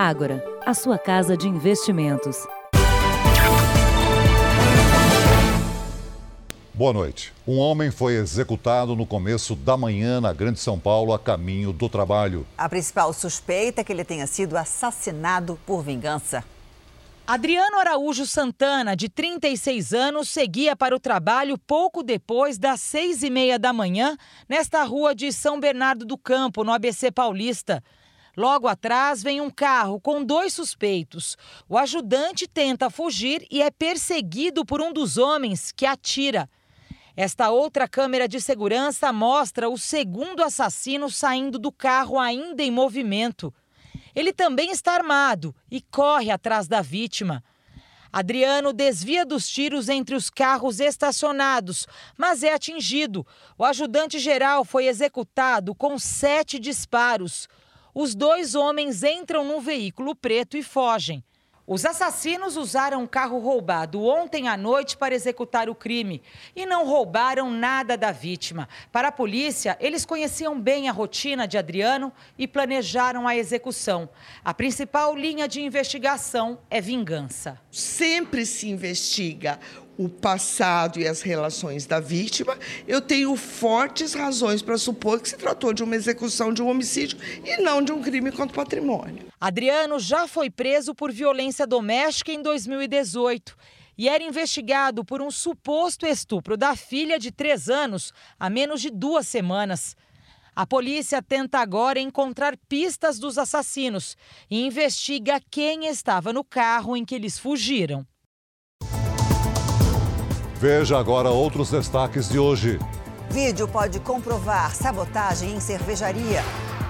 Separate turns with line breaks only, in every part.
Ágora, a sua casa de investimentos.
Boa noite. Um homem foi executado no começo da manhã na Grande São Paulo, a caminho do trabalho.
A principal suspeita é que ele tenha sido assassinado por vingança.
Adriano Araújo Santana, de 36 anos, seguia para o trabalho pouco depois das seis e meia da manhã, nesta rua de São Bernardo do Campo, no ABC Paulista. Logo atrás vem um carro com dois suspeitos. O ajudante tenta fugir e é perseguido por um dos homens que atira. Esta outra câmera de segurança mostra o segundo assassino saindo do carro ainda em movimento. Ele também está armado e corre atrás da vítima. Adriano desvia dos tiros entre os carros estacionados, mas é atingido. O ajudante geral foi executado com sete disparos. Os dois homens entram no veículo preto e fogem. Os assassinos usaram um carro roubado ontem à noite para executar o crime e não roubaram nada da vítima. Para a polícia, eles conheciam bem a rotina de Adriano e planejaram a execução. A principal linha de investigação é vingança.
Sempre se investiga o passado e as relações da vítima, eu tenho fortes razões para supor que se tratou de uma execução de um homicídio e não de um crime contra o patrimônio.
Adriano já foi preso por violência doméstica em 2018 e era investigado por um suposto estupro da filha de três anos há menos de duas semanas. A polícia tenta agora encontrar pistas dos assassinos e investiga quem estava no carro em que eles fugiram.
Veja agora outros destaques de hoje.
Vídeo pode comprovar sabotagem em cervejaria.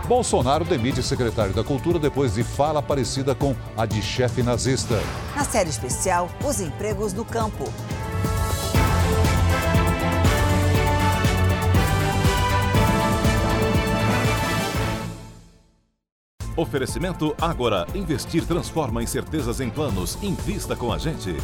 Bolsonaro demite secretário da Cultura depois de fala parecida com a de chefe nazista.
Na série especial, os empregos do campo.
Oferecimento Agora. Investir transforma incertezas em planos. Invista com a gente.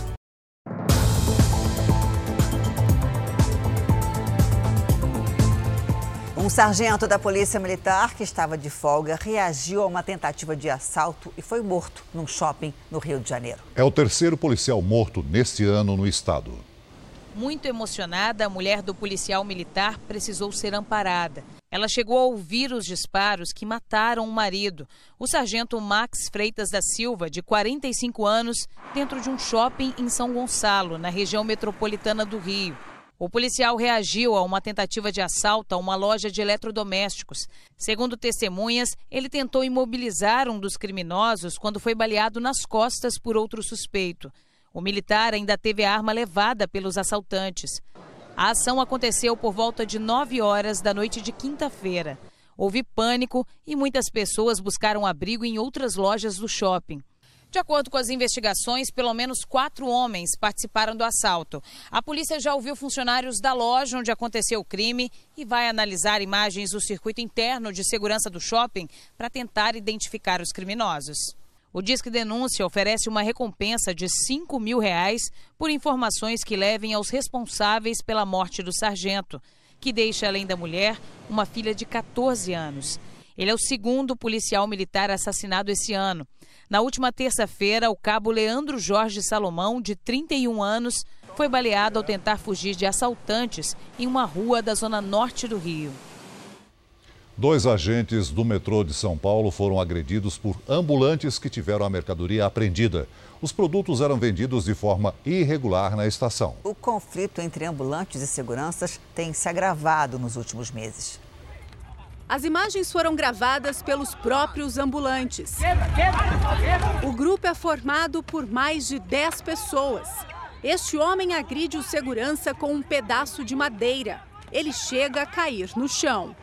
Um sargento da Polícia Militar que estava de folga reagiu a uma tentativa de assalto e foi morto num shopping no Rio de Janeiro.
É o terceiro policial morto neste ano no estado.
Muito emocionada, a mulher do policial militar precisou ser amparada. Ela chegou a ouvir os disparos que mataram o marido, o sargento Max Freitas da Silva, de 45 anos, dentro de um shopping em São Gonçalo, na região metropolitana do Rio. O policial reagiu a uma tentativa de assalto a uma loja de eletrodomésticos. Segundo testemunhas, ele tentou imobilizar um dos criminosos quando foi baleado nas costas por outro suspeito. O militar ainda teve a arma levada pelos assaltantes. A ação aconteceu por volta de 9 horas da noite de quinta-feira. Houve pânico e muitas pessoas buscaram abrigo em outras lojas do shopping. De acordo com as investigações, pelo menos quatro homens participaram do assalto. A polícia já ouviu funcionários da loja onde aconteceu o crime e vai analisar imagens do circuito interno de segurança do shopping para tentar identificar os criminosos. O Disque Denúncia oferece uma recompensa de 5 mil reais por informações que levem aos responsáveis pela morte do sargento, que deixa, além da mulher, uma filha de 14 anos. Ele é o segundo policial militar assassinado esse ano. Na última terça-feira, o cabo Leandro Jorge Salomão, de 31 anos, foi baleado ao tentar fugir de assaltantes em uma rua da zona norte do Rio.
Dois agentes do metrô de São Paulo foram agredidos por ambulantes que tiveram a mercadoria apreendida. Os produtos eram vendidos de forma irregular na estação.
O conflito entre ambulantes e seguranças tem se agravado nos últimos meses.
As imagens foram gravadas pelos próprios ambulantes. O grupo é formado por mais de 10 pessoas. Este homem agride o segurança com um pedaço de madeira. Ele chega a cair no chão.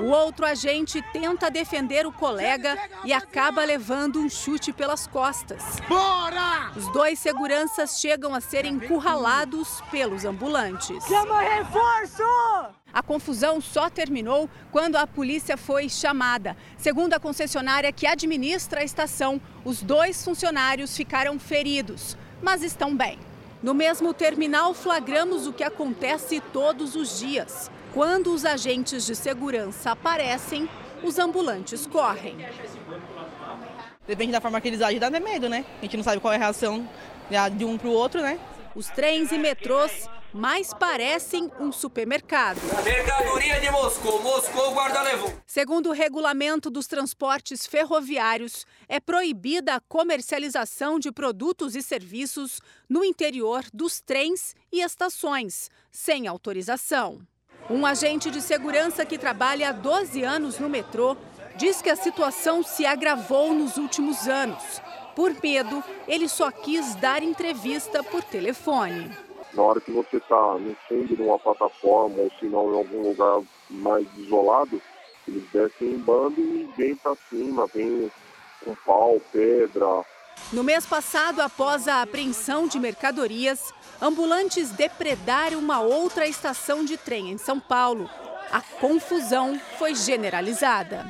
O outro agente tenta defender o colega e acaba levando um chute pelas costas. Bora! Os dois seguranças chegam a ser encurralados pelos ambulantes.
Chama reforço!
A confusão só terminou quando a polícia foi chamada. Segundo a concessionária que administra a estação, os dois funcionários ficaram feridos, mas estão bem. No mesmo terminal, flagramos o que acontece todos os dias. Quando os agentes de segurança aparecem, os ambulantes correm.
Depende da forma que eles agem, dá medo, né? A gente não sabe qual é a reação de um para o outro, né?
Os trens e metrôs mais parecem um supermercado.
Mercadoria de Moscou, Moscou guarda levou.
Segundo o regulamento dos transportes ferroviários, é proibida a comercialização de produtos e serviços no interior dos trens e estações, sem autorização. Um agente de segurança que trabalha há 12 anos no metrô diz que a situação se agravou nos últimos anos. Por medo, ele só quis dar entrevista por telefone.
Na hora que você está no fundo de uma plataforma ou se não em algum lugar mais isolado, eles descem em bando e vêm para cima, vêm com pau, pedra.
No mês passado, após a apreensão de mercadorias, ambulantes depredaram uma outra estação de trem em São Paulo. A confusão foi generalizada.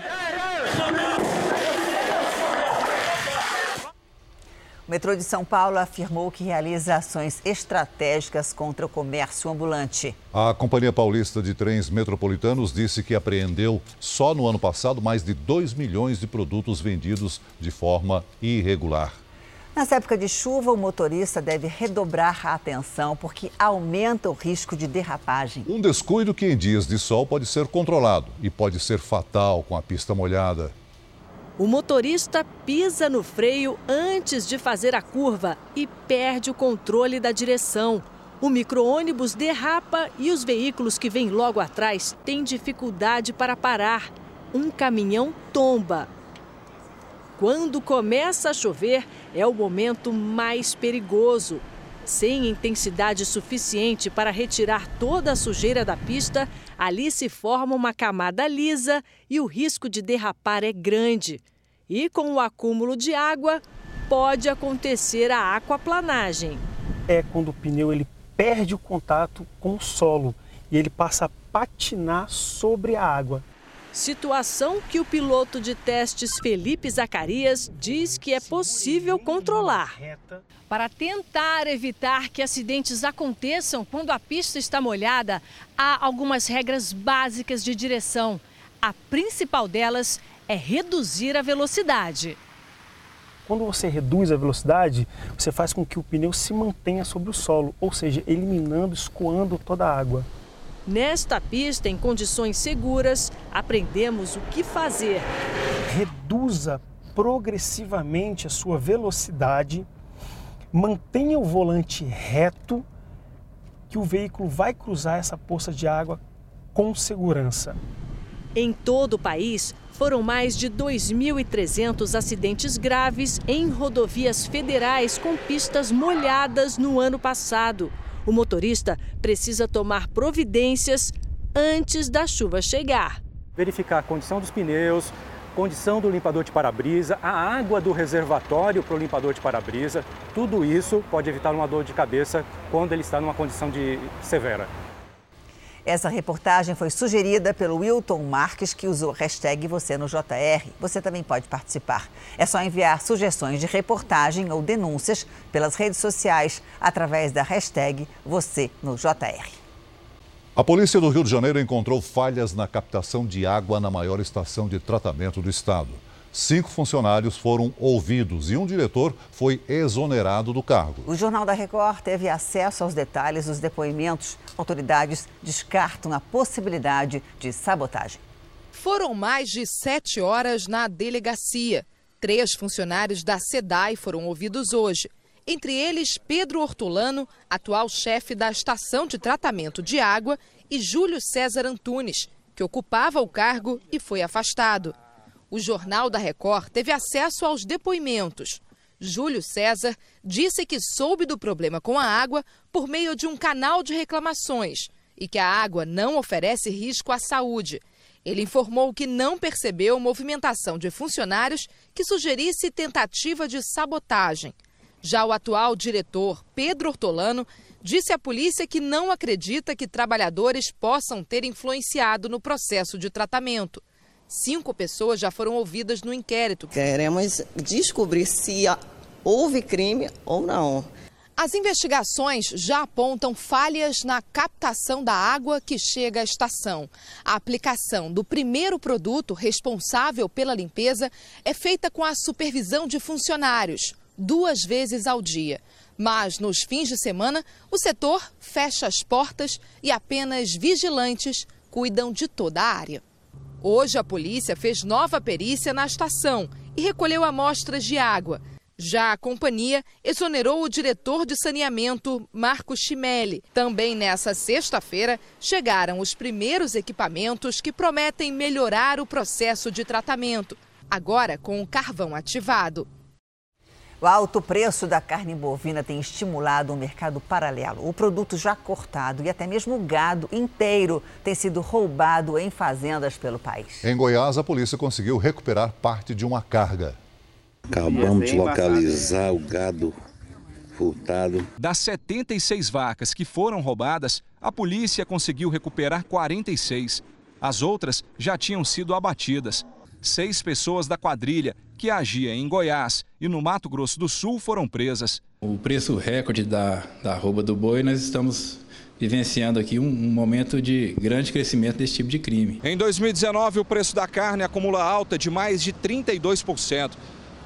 O metrô de São Paulo afirmou que realiza ações estratégicas contra o comércio ambulante.
A Companhia Paulista de Trens Metropolitanos disse que apreendeu só no ano passado mais de 2 milhões de produtos vendidos de forma irregular.
Nessa época de chuva, o motorista deve redobrar a atenção porque aumenta o risco de derrapagem.
Um descuido que em dias de sol pode ser controlado e pode ser fatal com a pista molhada.
O motorista pisa no freio antes de fazer a curva e perde o controle da direção. O micro-ônibus derrapa e os veículos que vêm logo atrás têm dificuldade para parar. Um caminhão tomba. Quando começa a chover, é o momento mais perigoso. Sem intensidade suficiente para retirar toda a sujeira da pista, ali se forma uma camada lisa e o risco de derrapar é grande. E com o acúmulo de água, pode acontecer a aquaplanagem.
É quando o pneu ele perde o contato com o solo e ele passa a patinar sobre a água.
Situação que o piloto de testes Felipe Zacarias diz que é possível controlar. Para tentar evitar que acidentes aconteçam quando a pista está molhada, há algumas regras básicas de direção. A principal delas é reduzir a velocidade.
Quando você reduz a velocidade, você faz com que o pneu se mantenha sobre o solo, ou seja, eliminando, escoando toda a água.
Nesta pista, em condições seguras, aprendemos o que fazer.
Reduza progressivamente a sua velocidade, mantenha o volante reto, que o veículo vai cruzar essa poça de água com segurança.
Em todo o país, foram mais de 2.300 acidentes graves em rodovias federais com pistas molhadas no ano passado. O motorista precisa tomar providências antes da chuva chegar.
Verificar a condição dos pneus, condição do limpador de para-brisa, a água do reservatório para o limpador de para-brisa, tudo isso pode evitar uma dor de cabeça quando ele está numa condição de severa.
Essa reportagem foi sugerida pelo Wilton Marques, que usou hashtag você no JR. Você também pode participar. É só enviar sugestões de reportagem ou denúncias pelas redes sociais através da hashtag você no JR.
A polícia do Rio de Janeiro encontrou falhas na captação de água na maior estação de tratamento do estado. Cinco funcionários foram ouvidos e um diretor foi exonerado do cargo.
O Jornal da Record teve acesso aos detalhes dos depoimentos. Autoridades descartam a possibilidade de sabotagem.
Foram mais de sete horas na delegacia. Três funcionários da SEDAI foram ouvidos hoje. Entre eles, Pedro Hortolano, atual chefe da estação de tratamento de água, e Júlio César Antunes, que ocupava o cargo e foi afastado. O Jornal da Record teve acesso aos depoimentos. Júlio César disse que soube do problema com a água por meio de um canal de reclamações e que a água não oferece risco à saúde. Ele informou que não percebeu movimentação de funcionários que sugerisse tentativa de sabotagem. Já o atual diretor, Pedro Ortolano, disse à polícia que não acredita que trabalhadores possam ter influenciado no processo de tratamento. Cinco pessoas já foram ouvidas no inquérito.
Queremos descobrir se houve crime ou não.
As investigações já apontam falhas na captação da água que chega à estação. A aplicação do primeiro produto responsável pela limpeza é feita com a supervisão de funcionários, duas vezes ao dia. Mas nos fins de semana, o setor fecha as portas e apenas vigilantes cuidam de toda a área. Hoje, a polícia fez nova perícia na estação e recolheu amostras de água. Já a companhia exonerou o diretor de saneamento, Marco Chimelli. Também nessa sexta-feira, chegaram os primeiros equipamentos que prometem melhorar o processo de tratamento, agora com o carvão ativado.
O alto preço da carne bovina tem estimulado um mercado paralelo. O produto já cortado e até mesmo o gado inteiro tem sido roubado em fazendas pelo país.
Em Goiás, a polícia conseguiu recuperar parte de uma carga.
Acabamos de localizar o gado furtado.
Das 76 vacas que foram roubadas, a polícia conseguiu recuperar 46. As outras já tinham sido abatidas. Seis pessoas da quadrilha que agia em Goiás e no Mato Grosso do Sul foram presas.
O preço recorde da, da rouba do boi, nós estamos vivenciando aqui um, um, momento de grande crescimento desse tipo de crime.
Em 2019, o preço da carne acumula alta de mais de 32%.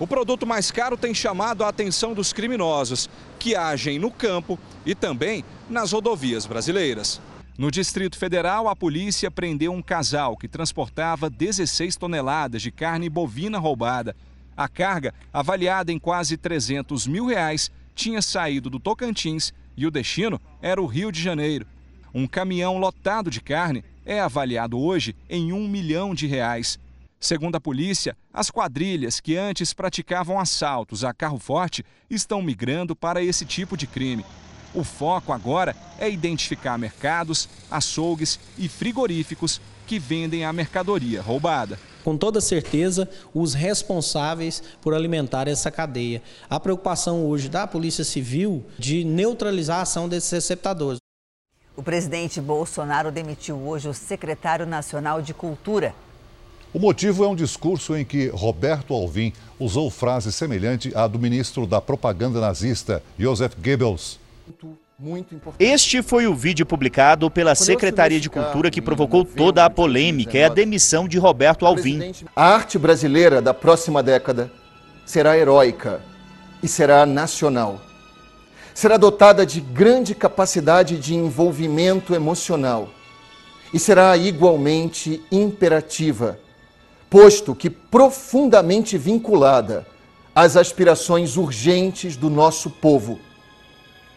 O produto mais caro tem chamado a atenção dos criminosos, que agem no campo e também nas rodovias brasileiras. No Distrito Federal, a polícia prendeu um casal que transportava 16 toneladas de carne bovina roubada. A carga, avaliada em quase 300 mil reais, tinha saído do Tocantins e o destino era o Rio de Janeiro. Um caminhão lotado de carne é avaliado hoje em um milhão de reais. Segundo a polícia, as quadrilhas que antes praticavam assaltos a carro forte estão migrando para esse tipo de crime. O foco agora é identificar mercados, açougues e frigoríficos que vendem a mercadoria roubada.
Com toda certeza, os responsáveis por alimentar essa cadeia. A preocupação hoje da Polícia Civil de neutralizar a ação desses receptadores.
O presidente Bolsonaro demitiu hoje o secretário nacional de Cultura.
O motivo é um discurso em que Roberto Alvim usou frase semelhante à do ministro da propaganda nazista, Joseph Goebbels.
Este foi o vídeo publicado pela Secretaria de Cultura que provocou toda a polêmica, é a demissão de Roberto Alvim.
A arte brasileira da próxima década será heróica e será nacional. Será dotada de grande capacidade de envolvimento emocional e será igualmente imperativa posto que profundamente vinculada às aspirações urgentes do nosso povo.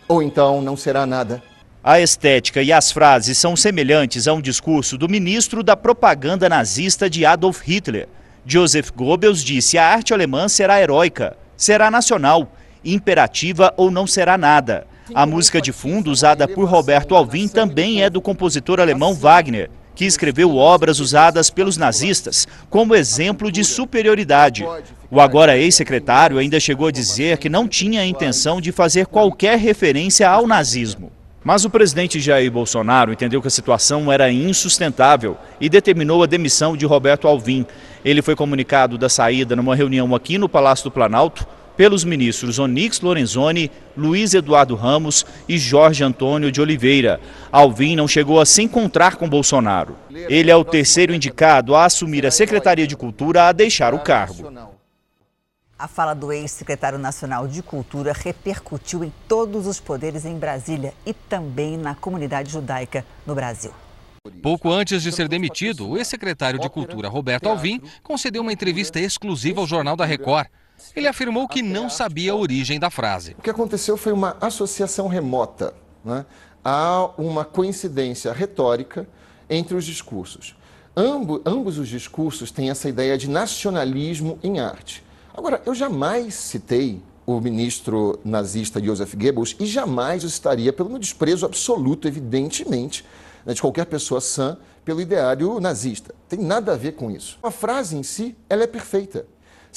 Ou então não será nada.
A estética e as frases são semelhantes a um discurso do ministro da propaganda nazista de Adolf Hitler. Joseph Goebbels disse: a arte alemã será heróica, será nacional, imperativa ou não será nada. A música de fundo usada por Roberto Alvim também é do compositor alemão Wagner que escreveu obras usadas pelos nazistas como exemplo de superioridade. O agora ex-secretário ainda chegou a dizer que não tinha a intenção de fazer qualquer referência ao nazismo. Mas o presidente Jair Bolsonaro entendeu que a situação era insustentável e determinou a demissão de Roberto Alvim. Ele foi comunicado da saída numa reunião aqui no Palácio do Planalto pelos ministros Onix Lorenzoni, Luiz Eduardo Ramos e Jorge Antônio de Oliveira. Alvim não chegou a se encontrar com Bolsonaro. Ele é o terceiro indicado a assumir a Secretaria de Cultura a deixar o cargo.
A fala do ex-secretário nacional de Cultura repercutiu em todos os poderes em Brasília e também na comunidade judaica no Brasil.
Pouco antes de ser demitido, o ex-secretário de Cultura, Roberto Alvim, concedeu uma entrevista exclusiva ao Jornal da Record. Ele afirmou que não sabia a origem da frase.
O que aconteceu foi uma associação remota. Né? Há uma coincidência retórica entre os discursos. Ambo, ambos os discursos têm essa ideia de nacionalismo em arte. Agora, eu jamais citei o ministro nazista Joseph Goebbels e jamais o citaria pelo desprezo absoluto, evidentemente, né, de qualquer pessoa sã pelo ideário nazista. Tem nada a ver com isso. A frase em si, ela é perfeita.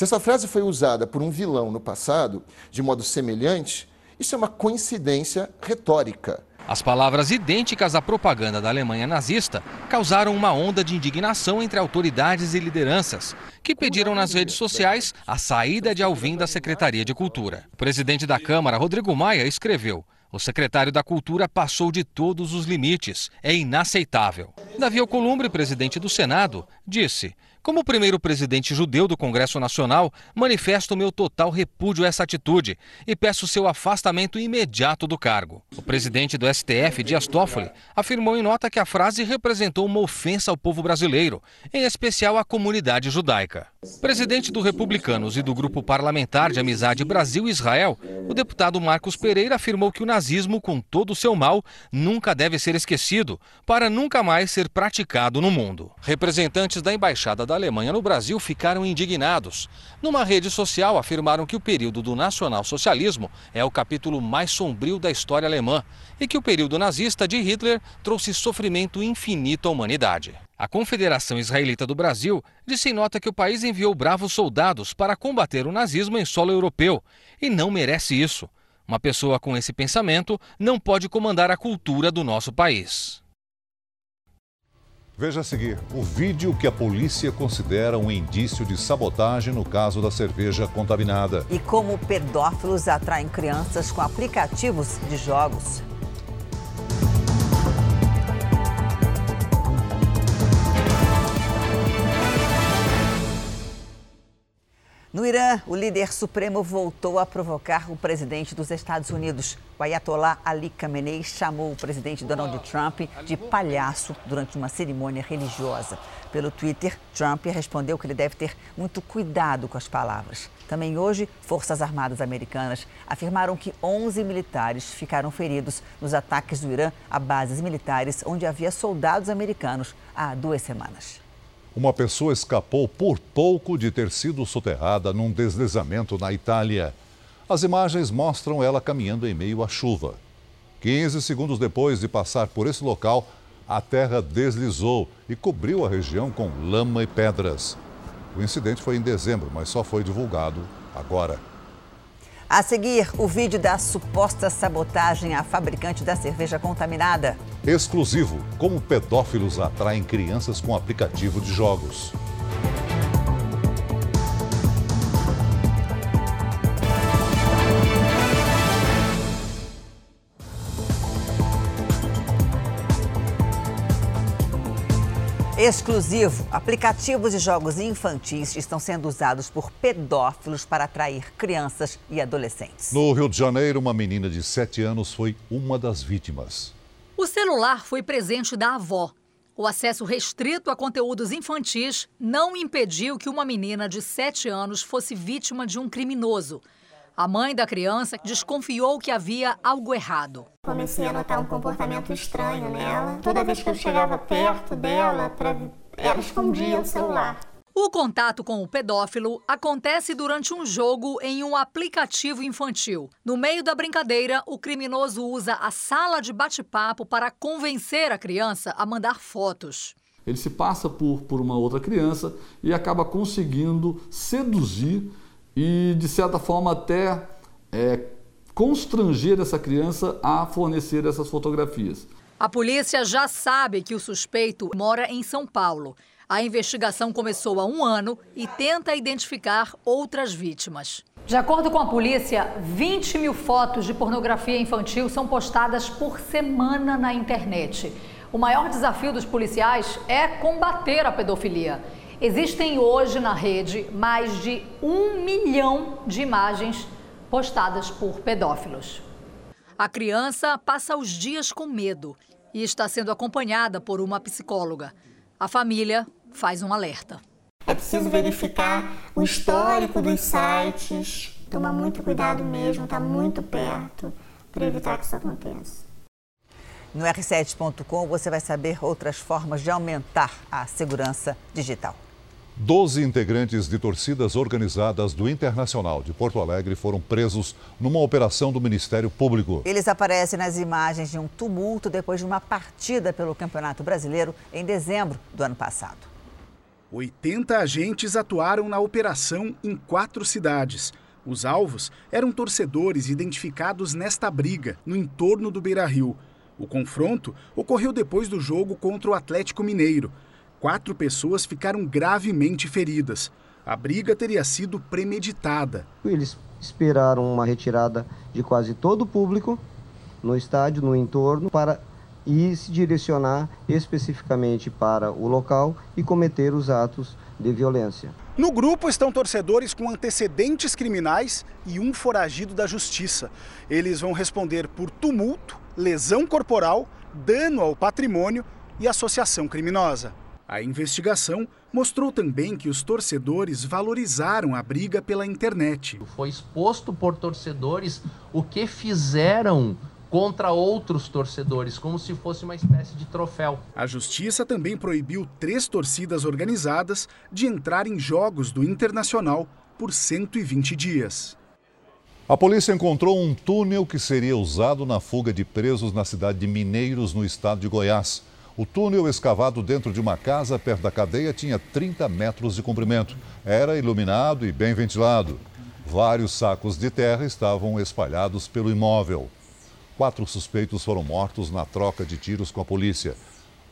Se essa frase foi usada por um vilão no passado, de modo semelhante, Isso é uma coincidência retórica.
As palavras idênticas à propaganda da Alemanha nazista causaram uma onda de indignação entre autoridades e lideranças, que pediram nas redes sociais a saída de Alvim da Secretaria de Cultura. O presidente da Câmara, Rodrigo Maia, escreveu: o secretário da Cultura passou de todos os limites. É inaceitável. Davi Alcolumbre, presidente do Senado, disse: como primeiro presidente judeu do Congresso Nacional, manifesto meu total repúdio a essa atitude e peço seu afastamento imediato do cargo. O presidente do STF, Dias Toffoli, afirmou em nota que a frase representou uma ofensa ao povo brasileiro, em especial à comunidade judaica. Presidente do Republicanos e do Grupo Parlamentar de Amizade Brasil-Israel, o deputado Marcos Pereira afirmou que o nazismo, com todo o seu mal, nunca deve ser esquecido, para nunca mais ser praticado no mundo. Representantes da Embaixada da Alemanha no Brasil ficaram indignados. Numa rede social, afirmaram que o período do nacionalsocialismo é o capítulo mais sombrio da história alemã e que o período nazista de Hitler trouxe sofrimento infinito à humanidade. A Confederação Israelita do Brasil disse em nota que o país enviou bravos soldados para combater o nazismo em solo europeu e não merece isso. Uma pessoa com esse pensamento não pode comandar a cultura do nosso país.
Veja a seguir o vídeo que a polícia considera um indício de sabotagem no caso da cerveja contaminada.
E como pedófilos atraem crianças com aplicativos de jogos. No Irã, o líder supremo voltou a provocar o presidente dos Estados Unidos. O Ayatollah Ali Khamenei chamou o presidente Donald Trump de palhaço durante uma cerimônia religiosa. Pelo Twitter, Trump respondeu que ele deve ter muito cuidado com as palavras. Também hoje, Forças Armadas Americanas afirmaram que 11 militares ficaram feridos nos ataques do Irã a bases militares onde havia soldados americanos há duas semanas.
Uma pessoa escapou por pouco de ter sido soterrada num deslizamento na Itália. As imagens mostram ela caminhando em meio à chuva. 15 segundos depois de passar por esse local, a terra deslizou e cobriu a região com lama e pedras. O incidente foi em dezembro, mas só foi divulgado agora.
A seguir, o vídeo da suposta sabotagem à fabricante da cerveja contaminada.
Exclusivo: como pedófilos atraem crianças com aplicativo de jogos.
Exclusivo: aplicativos de jogos infantis estão sendo usados por pedófilos para atrair crianças e adolescentes.
No Rio de Janeiro, uma menina de 7 anos foi uma das vítimas.
O celular foi presente da avó. O acesso restrito a conteúdos infantis não impediu que uma menina de 7 anos fosse vítima de um criminoso. A mãe da criança desconfiou que havia algo errado.
Comecei a notar um comportamento estranho nela. Toda vez que eu chegava perto dela, pra... ela escondia o celular.
O contato com o pedófilo acontece durante um jogo em um aplicativo infantil. No meio da brincadeira, o criminoso usa a sala de bate-papo para convencer a criança a mandar fotos.
Ele se passa por, por uma outra criança e acaba conseguindo seduzir e, de certa forma, até é, constranger essa criança a fornecer essas fotografias.
A polícia já sabe que o suspeito mora em São Paulo. A investigação começou há um ano e tenta identificar outras vítimas. De acordo com a polícia, 20 mil fotos de pornografia infantil são postadas por semana na internet. O maior desafio dos policiais é combater a pedofilia. Existem hoje na rede mais de um milhão de imagens postadas por pedófilos. A criança passa os dias com medo e está sendo acompanhada por uma psicóloga. A família faz um alerta.
É preciso verificar o histórico dos sites, tomar muito cuidado mesmo, estar tá muito perto para evitar que isso aconteça.
No r7.com você vai saber outras formas de aumentar a segurança digital.
Doze integrantes de torcidas organizadas do Internacional de Porto Alegre foram presos numa operação do Ministério Público.
Eles aparecem nas imagens de um tumulto depois de uma partida pelo Campeonato Brasileiro em dezembro do ano passado.
80 agentes atuaram na operação em quatro cidades.
Os alvos eram torcedores identificados nesta briga, no entorno do Beira Rio. O confronto ocorreu depois do jogo contra o Atlético Mineiro. Quatro pessoas ficaram gravemente feridas. A briga teria sido premeditada.
Eles esperaram uma retirada de quase todo o público no estádio, no entorno, para e se direcionar especificamente para o local e cometer os atos de violência.
No grupo estão torcedores com antecedentes criminais e um foragido da justiça. Eles vão responder por tumulto, lesão corporal, dano ao patrimônio e associação criminosa. A investigação mostrou também que os torcedores valorizaram a briga pela internet.
Foi exposto por torcedores o que fizeram contra outros torcedores, como se fosse uma espécie de troféu.
A justiça também proibiu três torcidas organizadas de entrar em jogos do Internacional por 120 dias.
A polícia encontrou um túnel que seria usado na fuga de presos na cidade de Mineiros, no estado de Goiás. O túnel escavado dentro de uma casa perto da cadeia tinha 30 metros de comprimento. Era iluminado e bem ventilado. Vários sacos de terra estavam espalhados pelo imóvel. Quatro suspeitos foram mortos na troca de tiros com a polícia.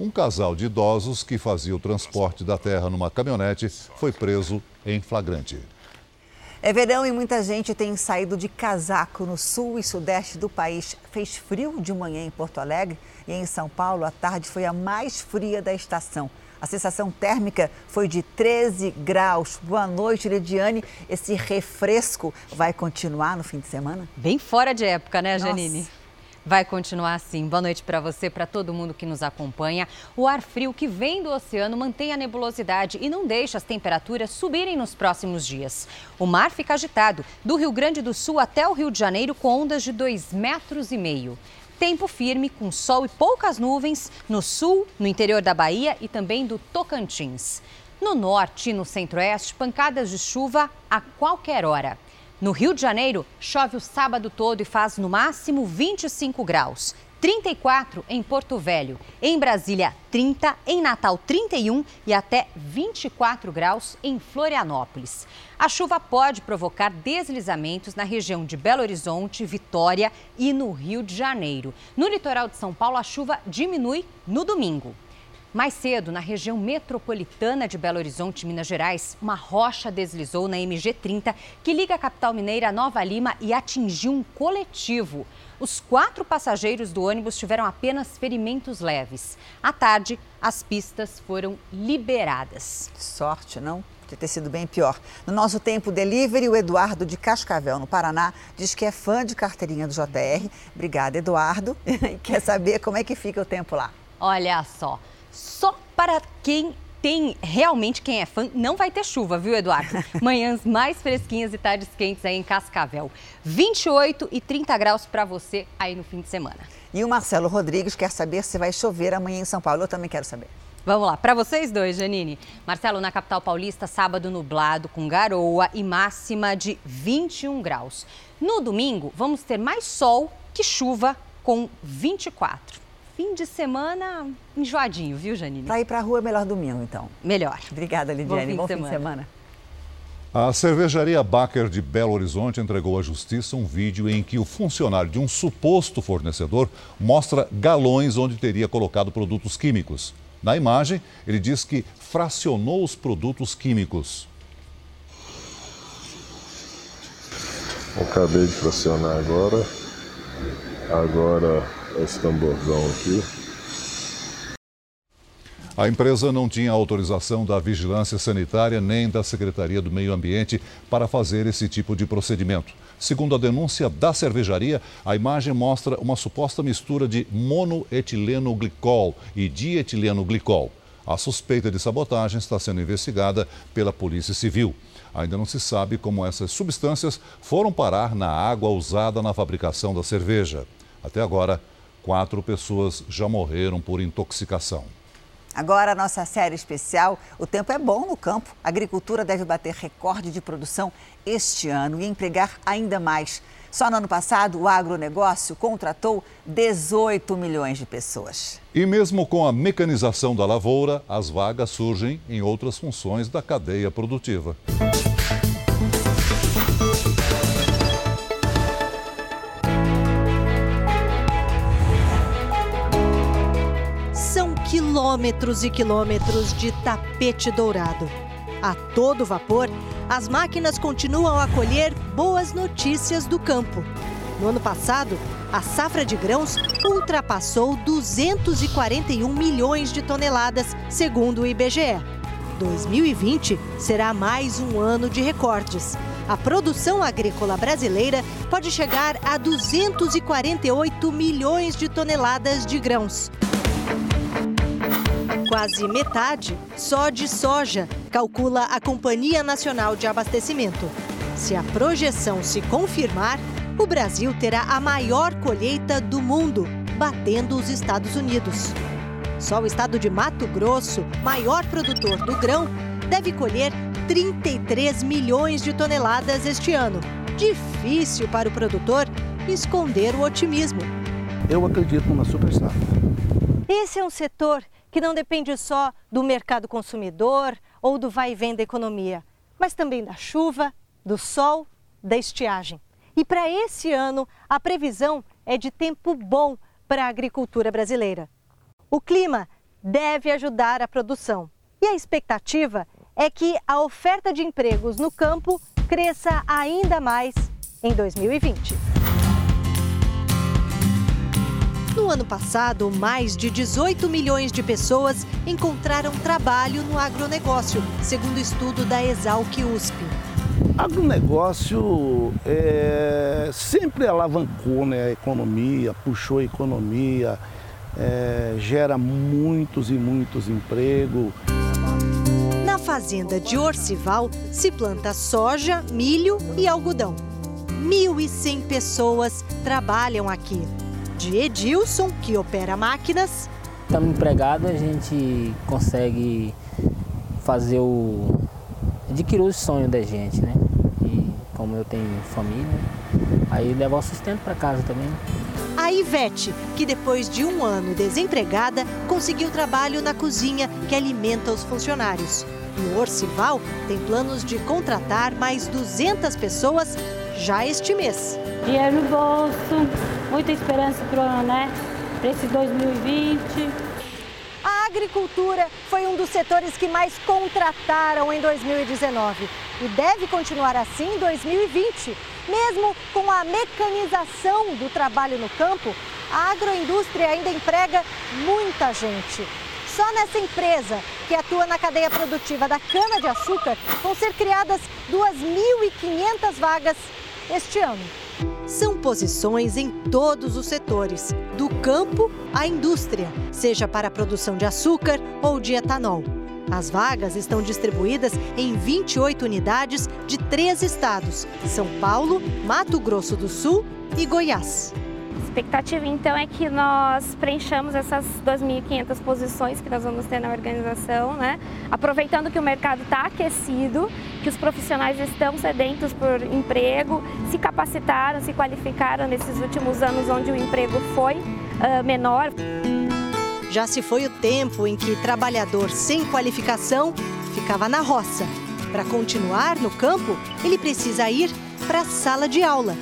Um casal de idosos que fazia o transporte da terra numa caminhonete foi preso em flagrante.
É verão e muita gente tem saído de casaco no sul e sudeste do país. Fez frio de manhã em Porto Alegre e em São Paulo a tarde foi a mais fria da estação. A sensação térmica foi de 13 graus. Boa noite, Lidiane. Esse refresco vai continuar no fim de semana?
Bem fora de época, né, Janine? Nossa vai continuar assim. Boa noite para você, para todo mundo que nos acompanha. O ar frio que vem do oceano mantém a nebulosidade e não deixa as temperaturas subirem nos próximos dias. O mar fica agitado, do Rio Grande do Sul até o Rio de Janeiro, com ondas de 2,5 metros. e meio. Tempo firme, com sol e poucas nuvens no sul, no interior da Bahia e também do Tocantins. No norte e no centro-oeste, pancadas de chuva a qualquer hora. No Rio de Janeiro, chove o sábado todo e faz no máximo 25 graus. 34 em Porto Velho. Em Brasília, 30. Em Natal, 31 e até 24 graus em Florianópolis. A chuva pode provocar deslizamentos na região de Belo Horizonte, Vitória e no Rio de Janeiro. No litoral de São Paulo, a chuva diminui no domingo. Mais cedo, na região metropolitana de Belo Horizonte, Minas Gerais, uma rocha deslizou na MG30 que liga a capital mineira a Nova Lima e atingiu um coletivo. Os quatro passageiros do ônibus tiveram apenas ferimentos leves. À tarde, as pistas foram liberadas.
Sorte, não? Podia ter sido bem pior. No nosso tempo delivery, o Eduardo de Cascavel, no Paraná, diz que é fã de carteirinha do JR. Obrigada, Eduardo. E quer saber como é que fica o tempo lá.
Olha só só para quem tem realmente quem é fã, não vai ter chuva, viu, Eduardo? Manhãs mais fresquinhas e tardes quentes aí em Cascavel. 28 e 30 graus para você aí no fim de semana.
E o Marcelo Rodrigues quer saber se vai chover amanhã em São Paulo. Eu também quero saber.
Vamos lá, para vocês dois, Janine. Marcelo, na capital paulista, sábado nublado com garoa e máxima de 21 graus. No domingo, vamos ter mais sol que chuva com 24 fim de semana enjoadinho, viu, Janine?
Para ir para a rua é melhor domingo, então.
Melhor.
Obrigada, Lidiane. Bom, fim, Bom de, fim de semana.
A cervejaria Baker de Belo Horizonte entregou à justiça um vídeo em que o funcionário de um suposto fornecedor mostra galões onde teria colocado produtos químicos. Na imagem, ele diz que fracionou os produtos químicos.
Acabei de fracionar agora. Agora esse tamborzão aqui.
A empresa não tinha autorização da Vigilância Sanitária nem da Secretaria do Meio Ambiente para fazer esse tipo de procedimento. Segundo a denúncia da cervejaria, a imagem mostra uma suposta mistura de monoetileno glicol e dietileno glicol. A suspeita de sabotagem está sendo investigada pela Polícia Civil. Ainda não se sabe como essas substâncias foram parar na água usada na fabricação da cerveja. Até agora, quatro pessoas já morreram por intoxicação.
Agora, a nossa série especial. O tempo é bom no campo. A agricultura deve bater recorde de produção este ano e empregar ainda mais. Só no ano passado, o agronegócio contratou 18 milhões de pessoas.
E mesmo com a mecanização da lavoura, as vagas surgem em outras funções da cadeia produtiva.
Quilômetros e quilômetros de tapete dourado. A todo vapor, as máquinas continuam a colher boas notícias do campo. No ano passado, a safra de grãos ultrapassou 241 milhões de toneladas, segundo o IBGE. 2020 será mais um ano de recordes. A produção agrícola brasileira pode chegar a 248 milhões de toneladas de grãos. Quase metade só de soja, calcula a Companhia Nacional de Abastecimento. Se a projeção se confirmar, o Brasil terá a maior colheita do mundo, batendo os Estados Unidos. Só o estado de Mato Grosso, maior produtor do grão, deve colher 33 milhões de toneladas este ano. Difícil para o produtor esconder o otimismo.
Eu acredito numa super safra.
Esse é um setor que não depende só do mercado consumidor ou do vai e vem da economia, mas também da chuva, do sol, da estiagem. E para esse ano, a previsão é de tempo bom para a agricultura brasileira. O clima deve ajudar a produção. E a expectativa é que a oferta de empregos no campo cresça ainda mais em 2020. No ano passado, mais de 18 milhões de pessoas encontraram trabalho no agronegócio, segundo estudo da Exalc USP.
Agronegócio é, sempre alavancou né, a economia, puxou a economia, é, gera muitos e muitos empregos.
Na fazenda de Orcival se planta soja, milho e algodão. 1.100 pessoas trabalham aqui de Edilson, que opera máquinas.
Estamos empregados, a gente consegue fazer o. adquirir o sonho da gente, né? E como eu tenho família, aí levar o sustento para casa também.
A Ivete, que depois de um ano desempregada, conseguiu trabalho na cozinha que alimenta os funcionários. E o Orcival tem planos de contratar mais 200 pessoas já este mês.
Dinheiro no bolso, muita esperança para né, esse 2020.
A agricultura foi um dos setores que mais contrataram em 2019 e deve continuar assim em 2020. Mesmo com a mecanização do trabalho no campo, a agroindústria ainda emprega muita gente. Só nessa empresa, que atua na cadeia produtiva da cana-de-açúcar, vão ser criadas 2.500 vagas este ano. São posições em todos os setores, do campo à indústria, seja para a produção de açúcar ou de etanol. As vagas estão distribuídas em 28 unidades de três estados: São Paulo, Mato Grosso do Sul e Goiás
expectativa então é que nós preenchamos essas 2.500 posições que nós vamos ter na organização, né? aproveitando que o mercado está aquecido, que os profissionais estão sedentos por emprego, se capacitaram, se qualificaram nesses últimos anos onde o emprego foi uh, menor.
Já se foi o tempo em que trabalhador sem qualificação ficava na roça. Para continuar no campo, ele precisa ir para a sala de aula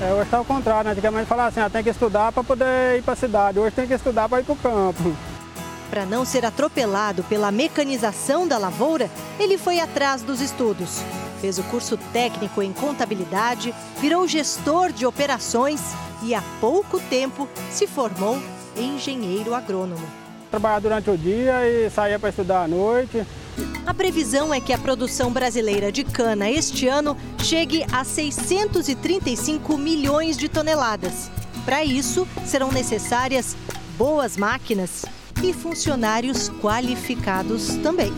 é, hoje está ao contrário, né? antigamente falava assim, ah, tem que estudar para poder ir para a cidade, hoje tem que estudar para ir para o campo.
Para não ser atropelado pela mecanização da lavoura, ele foi atrás dos estudos. Fez o curso técnico em contabilidade, virou gestor de operações e há pouco tempo se formou engenheiro agrônomo.
Trabalhava durante o dia e saía para estudar à noite.
A previsão é que a produção brasileira de cana este ano chegue a 635 milhões de toneladas. Para isso, serão necessárias boas máquinas e funcionários qualificados também.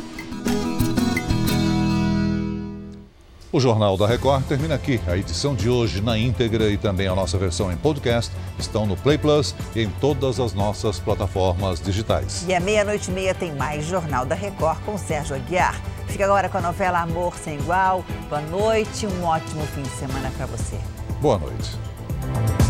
O Jornal da Record termina aqui. A edição de hoje na íntegra e também a nossa versão em podcast estão no Play Plus e em todas as nossas plataformas digitais.
E à meia-noite e meia tem mais Jornal da Record com Sérgio Aguiar. Fica agora com a novela Amor Sem Igual. Boa noite, um ótimo fim de semana para você.
Boa noite.